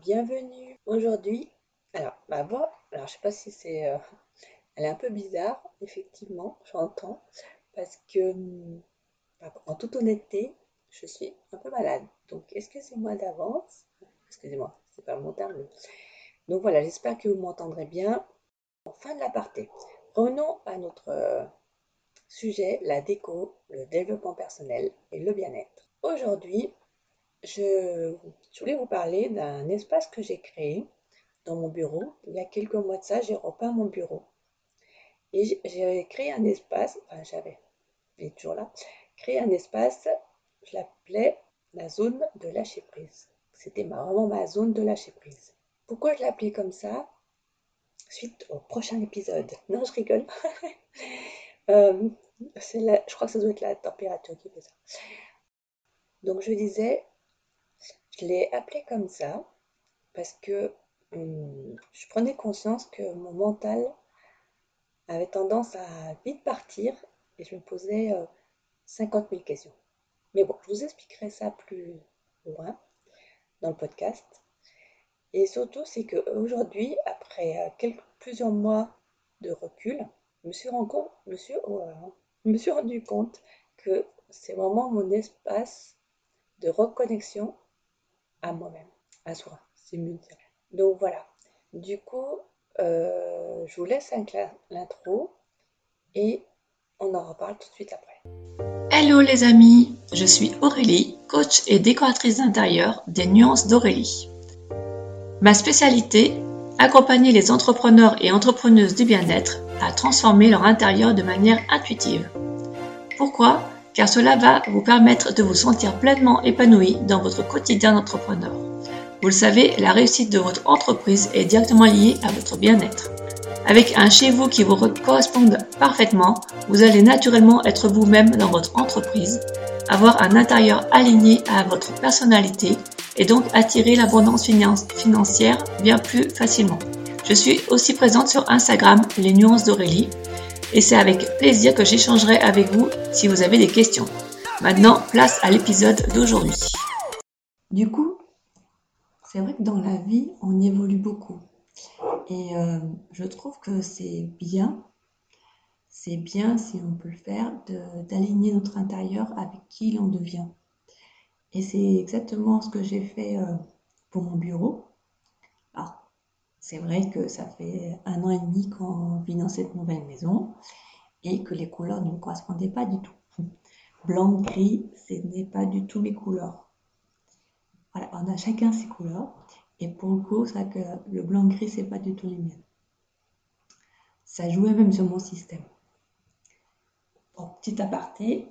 bienvenue. Aujourd'hui, alors ma voix, alors je sais pas si c'est, euh, elle est un peu bizarre, effectivement, j'entends, parce que en toute honnêteté, je suis un peu malade. Donc excusez-moi d'avance? Excusez-moi, c'est pas mon terme. Donc voilà, j'espère que vous m'entendrez bien. En fin de l'aparté, revenons à notre euh, sujet, la déco, le développement personnel et le bien-être. Aujourd'hui, je, voulais vous parler d'un espace que j'ai créé dans mon bureau. Il y a quelques mois de ça, j'ai repeint mon bureau. Et j'ai créé un espace, enfin j'avais, il est toujours là, créé un espace, je l'appelais la zone de lâcher prise. C'était vraiment ma zone de lâcher prise. Pourquoi je l'appelais comme ça? Suite au prochain épisode. Non, je rigole. euh, je crois que ça doit être la température qui fait ça. Donc je disais, je l'ai appelé comme ça parce que hum, je prenais conscience que mon mental avait tendance à vite partir et je me posais 50 euh, 000 questions. Mais bon, je vous expliquerai ça plus loin dans le podcast. Et surtout, c'est qu'aujourd'hui, après euh, quelques, plusieurs mois de recul, je me suis, rendu compte, oh me suis rendu compte que c'est vraiment mon espace de reconnexion à moi-même, à soi. C'est mieux dire. Donc voilà. Du coup, euh, je vous laisse avec l'intro et on en reparle tout de suite après. Hello les amis, je suis Aurélie, coach et décoratrice d'intérieur des Nuances d'Aurélie. Ma spécialité, accompagner les entrepreneurs et entrepreneuses du bien-être à transformer leur intérieur de manière intuitive. Pourquoi? Car cela va vous permettre de vous sentir pleinement épanoui dans votre quotidien d'entrepreneur. Vous le savez, la réussite de votre entreprise est directement liée à votre bien-être. Avec un chez vous qui vous corresponde parfaitement, vous allez naturellement être vous-même dans votre entreprise, avoir un intérieur aligné à votre personnalité et donc attirer l'abondance financière bien plus facilement. Je suis aussi présente sur Instagram, les nuances d'Aurélie, et c'est avec plaisir que j'échangerai avec vous si vous avez des questions. Maintenant, place à l'épisode d'aujourd'hui. Du coup, c'est vrai que dans la vie, on évolue beaucoup. Et euh, je trouve que c'est bien, c'est bien si on peut le faire, d'aligner notre intérieur avec qui l'on devient. Et c'est exactement ce que j'ai fait euh, pour mon bureau. C'est vrai que ça fait un an et demi qu'on vit dans cette nouvelle maison et que les couleurs ne me correspondaient pas du tout. Blanc, gris, ce n'est pas du tout mes couleurs. Voilà, on a chacun ses couleurs. Et pour le coup, c'est que le blanc-gris, c'est pas du tout les miennes. Ça jouait même sur mon système. Bon, petit aparté,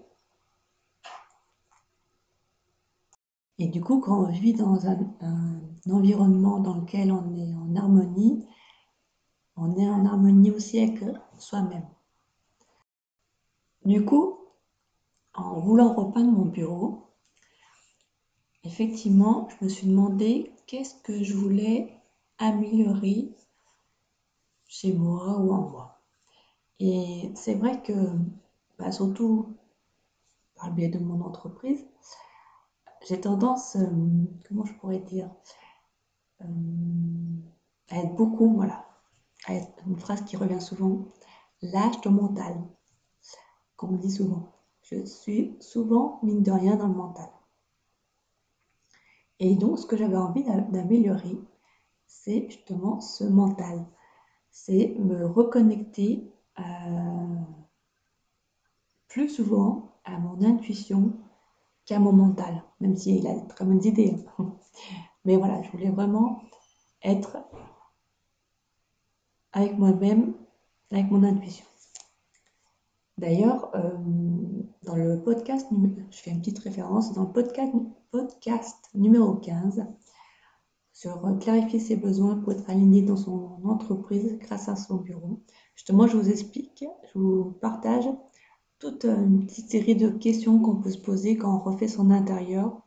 Et du coup, quand on vit dans un, environnement dans lequel on est en harmonie, on est en harmonie aussi avec soi-même. Du coup, en voulant repeindre mon bureau, effectivement, je me suis demandé qu'est-ce que je voulais améliorer chez moi ou en moi. Et c'est vrai que, bah, surtout par le biais de mon entreprise, j'ai tendance, euh, comment je pourrais dire, euh, à être beaucoup, voilà, à être une phrase qui revient souvent, lâche ton mental, comme on dit souvent. Je suis souvent, mine de rien, dans le mental. Et donc, ce que j'avais envie d'améliorer, c'est justement ce mental. C'est me reconnecter euh, plus souvent à mon intuition, qu'à mon mental, même s'il a de très bonnes idées. Mais voilà, je voulais vraiment être avec moi-même, avec mon intuition. D'ailleurs, euh, dans le podcast, je fais une petite référence, dans le podcast, podcast numéro 15, sur clarifier ses besoins pour être aligné dans son entreprise grâce à son bureau. Justement, je vous explique, je vous partage toute une petite série de questions qu'on peut se poser quand on refait son intérieur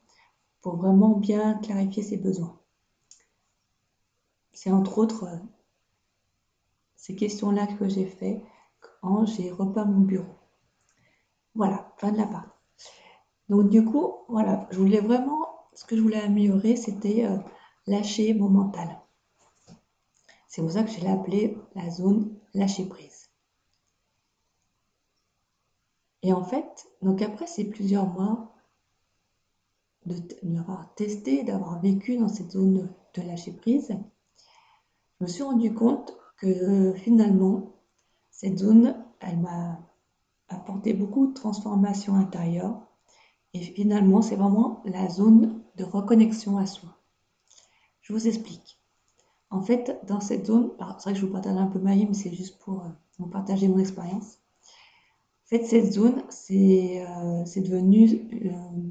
pour vraiment bien clarifier ses besoins. C'est entre autres euh, ces questions-là que j'ai fait quand j'ai repeint mon bureau. Voilà, fin de la part. Donc du coup, voilà, je voulais vraiment, ce que je voulais améliorer, c'était euh, lâcher mon mental. C'est pour ça que je l'ai appelé la zone lâcher prise. Et en fait, donc après ces plusieurs mois de l'avoir testé, d'avoir vécu dans cette zone de lâcher prise, je me suis rendu compte que finalement, cette zone, elle m'a apporté beaucoup de transformations intérieures. Et finalement, c'est vraiment la zone de reconnexion à soi. Je vous explique. En fait, dans cette zone, c'est vrai que je vous partage un peu ma vie, mais c'est juste pour euh, vous partager mon expérience. Cette zone, c'est euh, devenu, euh,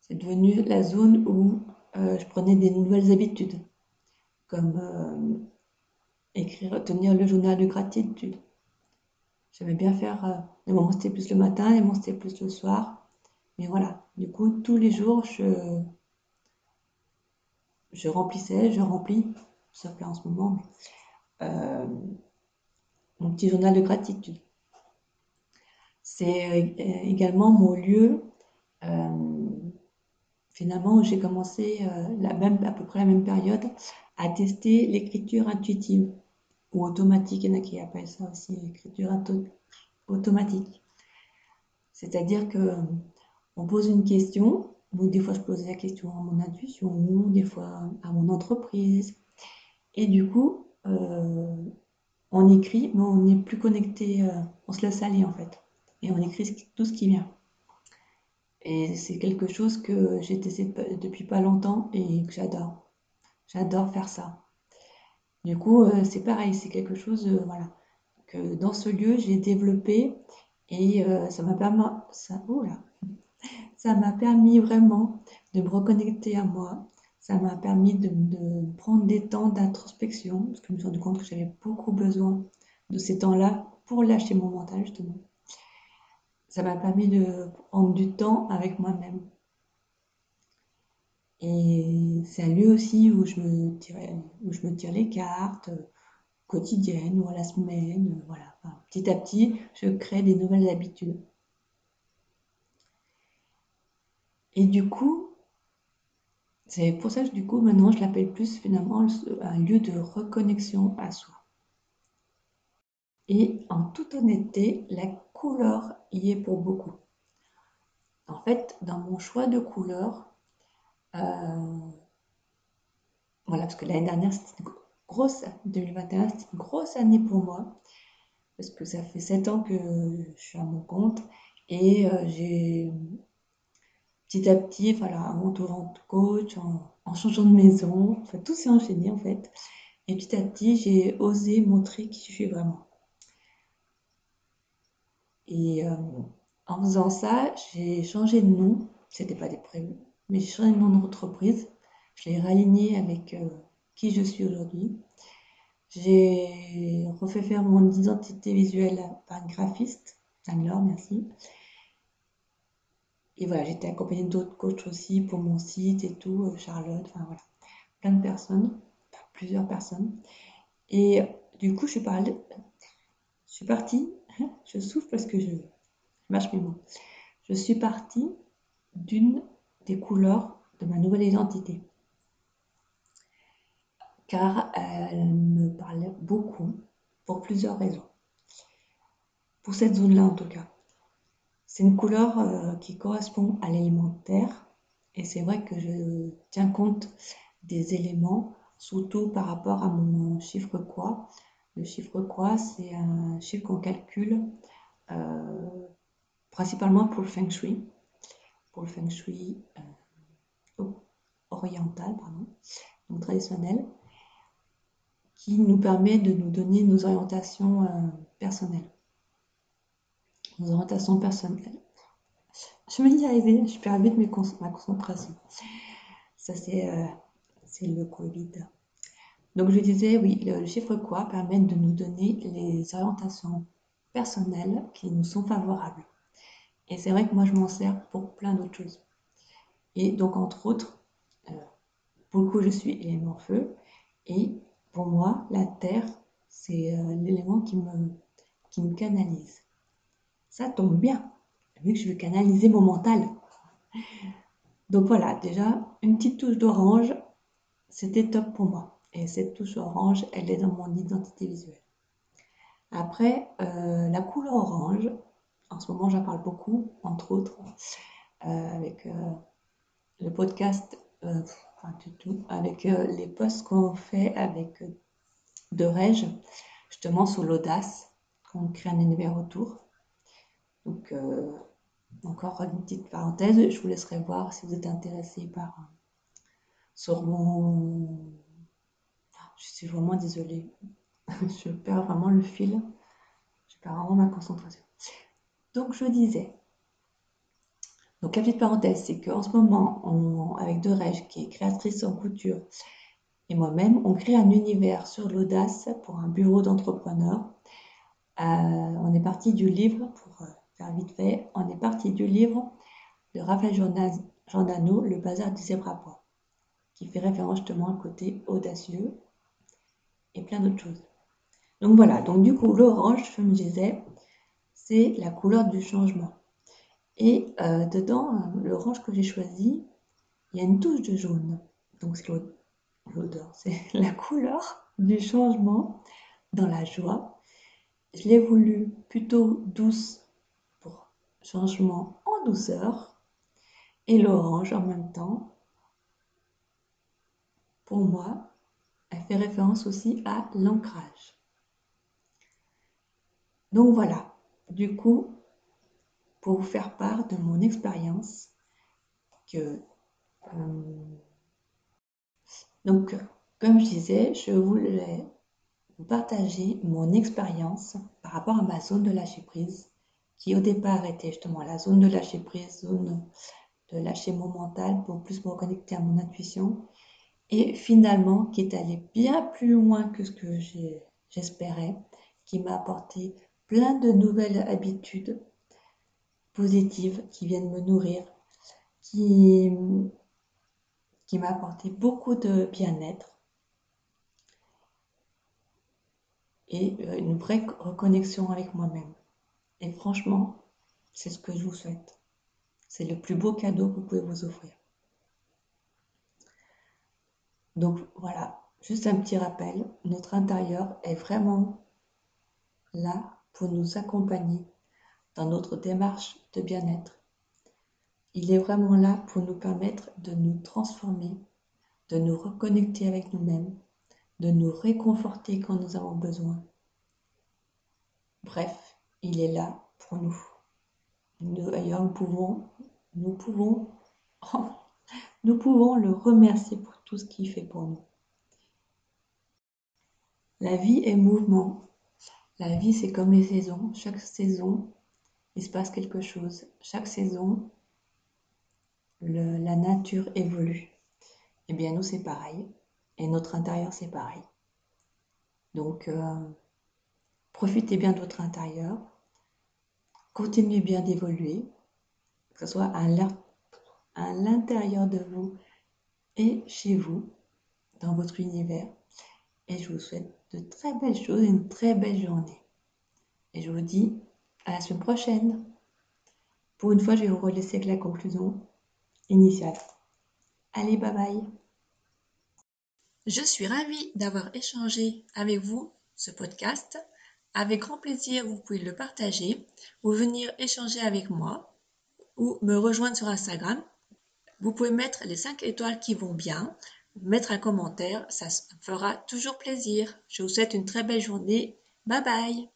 c'est devenu la zone où je prenais des nouvelles habitudes, comme écrire, tenir le journal de gratitude. J'aimais bien faire, les moments c'était plus le matin, les moments c'était plus le soir. Mais voilà, du coup, tous les jours, je, je remplissais, je remplis, sauf là en ce moment, euh, mon petit journal de gratitude. C'est euh, également mon lieu, euh, finalement, où j'ai commencé même, à peu près la même période à tester l'écriture intuitive ou automatique. Il y en a qui appellent ça aussi l'écriture automatique. C'est-à-dire que on pose une question, des fois, je posais la question à mon intuition, des fois à mon entreprise. Et du coup, euh, on écrit, mais on n'est plus connecté, euh, on se laisse aller en fait. Et on écrit tout ce qui vient. Et c'est quelque chose que j'ai testé depuis pas longtemps et que j'adore. J'adore faire ça. Du coup, euh, c'est pareil, c'est quelque chose, voilà, que dans ce lieu, j'ai développé et ça m'a permis, oh ça m'a permis vraiment de me reconnecter à moi. Ça m'a permis de, prendre des temps d'introspection, parce que je me suis rendu compte que j'avais beaucoup besoin de ces temps-là pour lâcher mon mental, justement. Ça m'a permis de prendre du temps avec moi-même. Et c'est un lieu aussi où je me tire, où je me tire les cartes euh, quotidiennes ou à la semaine. Voilà. petit à petit, je crée des nouvelles habitudes. Et du coup, c'est pour ça que du coup, maintenant, je l'appelle plus finalement un lieu de reconnexion à soi. Et en toute honnêteté, la couleur y est pour beaucoup. En fait, dans mon choix de couleur, euh, voilà, parce que l'année dernière, c'était une grosse, 2021, c'était une grosse année pour moi, parce que ça fait 7 ans que je suis à mon compte, et euh, j'ai petit à petit, voilà, en m'entourant de coach, en, changeant de maison, enfin, tout s'est enchaîné en fait. Et petit à petit, j'ai osé montrer qui je suis vraiment. Et euh, en faisant ça, j'ai changé de nom. C'était pas des prévus, mais j'ai changé de nom d'entreprise. Je l'ai réaligné avec euh, qui je suis aujourd'hui. J'ai refait faire mon identité visuelle par un graphiste, Anne-Laure, merci. Et voilà, j'étais accompagnée d'autres coachs aussi pour mon site et tout, euh, Charlotte, enfin voilà, plein de personnes, plusieurs personnes. Et du coup, je suis, je suis partie, je souffle parce que je, mâche mes mots. Je suis partie d'une des couleurs de ma nouvelle identité. Car elle me parlait beaucoup pour plusieurs raisons. Pour cette zone-là en tout cas. C'est une couleur euh, qui correspond à l'élémentaire et c'est vrai que je tiens compte des éléments, surtout par rapport à mon chiffre quoi. Le chiffre quoi, c'est un chiffre qu'on calcule euh, principalement pour le feng shui, pour le feng shui euh, oriental, pardon, donc traditionnel, qui nous permet de nous donner nos orientations personnelles nos orientations personnelles. Je me dis arriver, je perds vite ma concentration. Ça, euh, c'est le Covid. Donc, je disais, oui, le, chiffre quoi permet de nous donner les orientations personnelles qui nous sont favorables. Et c'est vrai que moi, je m'en sers pour plein d'autres choses. Et donc, entre autres, euh, pour le coup, je suis élément feu. Et pour moi, la terre, c'est euh, l'élément qui me, qui me canalise. Ça tombe bien, vu que je veux canaliser mon mental. Donc voilà, déjà, une petite touche d'orange c'était top pour moi. Et cette touche orange, elle est dans mon identité visuelle. Après, euh, la couleur orange, en ce moment j'en parle beaucoup, entre autres, euh, avec euh, le podcast, enfin tout, avec les posts qu'on fait avec de justement sur l'audace, qu'on crée un univers autour. Donc, encore une petite parenthèse, je vous laisserai voir si vous êtes intéressé par sur mon. Je suis vraiment désolée. je perds vraiment le fil. Je perds vraiment ma concentration. Donc, je disais. Donc, la petite parenthèse, c'est qu'en ce moment, avec Derège, qui est créatrice en couture, et moi-même, on crée un univers sur l'audace pour un bureau d'entrepreneurs. Euh, on est parti du livre, pour euh, faire vite fait, on est parti du livre de Raphaël Giordano, Le bazar du poids qui fait référence justement à côté audacieux et plein d'autres choses. Donc voilà, donc du coup l'orange, comme je disais, c'est la couleur du changement. Et euh, dedans, l'orange que j'ai choisi, il y a une touche de jaune. Donc c'est l'odeur, c'est la couleur du changement dans la joie. Je l'ai voulu plutôt douce pour changement en douceur. Et l'orange en même temps pour moi, elle fait référence aussi à l'ancrage. Donc voilà, du coup, pour vous faire part de mon expérience, que euh, donc comme je disais, je voulais vous partager mon expérience par rapport à ma zone de lâcher prise, qui au départ était justement la zone de lâcher prise, zone de lâcher mon mental pour plus me reconnecter à mon intuition, et finalement qui est allé bien plus loin que ce que j'espérais, qui m'a apporté plein de nouvelles habitudes positives qui viennent me nourrir, qui, m'a apporté beaucoup de bien-être et euh, une vraie reconnexion avec moi-même. Et franchement, c'est ce que je vous souhaite. C'est le plus beau cadeau que vous pouvez vous offrir. Donc voilà, juste un petit rappel, notre intérieur est vraiment là pour nous accompagner dans notre démarche de bien-être. Il est vraiment là pour nous permettre de nous transformer, de nous reconnecter avec nous-mêmes, de nous réconforter quand nous avons besoin. Bref, il est là pour nous. D'ailleurs, nous pouvons, nous pouvons, nous pouvons le remercier pour tout ce qu'il fait pour nous. La vie est mouvement. La vie, c'est comme les saisons. Chaque saison, il se passe quelque chose. Chaque saison, la nature évolue. Eh bien, nous, c'est pareil. Et notre intérieur, c'est pareil. Donc, euh, profitez bien de votre intérieur. Continuez bien d'évoluer, que ce soit à l'intérieur de vous et chez vous, dans votre univers. Et je vous souhaite de très belles choses et une très belle journée. Et je vous dis à la semaine prochaine. Pour une fois, je vais vous relaisser avec la conclusion initiale. Allez, bye bye. Je suis ravie d'avoir échangé avec vous ce podcast. Avec grand plaisir, vous pouvez le partager ou venir échanger avec moi ou me rejoindre sur Instagram vous pouvez mettre les 5 étoiles qui vont bien, mettre un commentaire, ça fera toujours plaisir. Je vous souhaite une très belle journée. Bye bye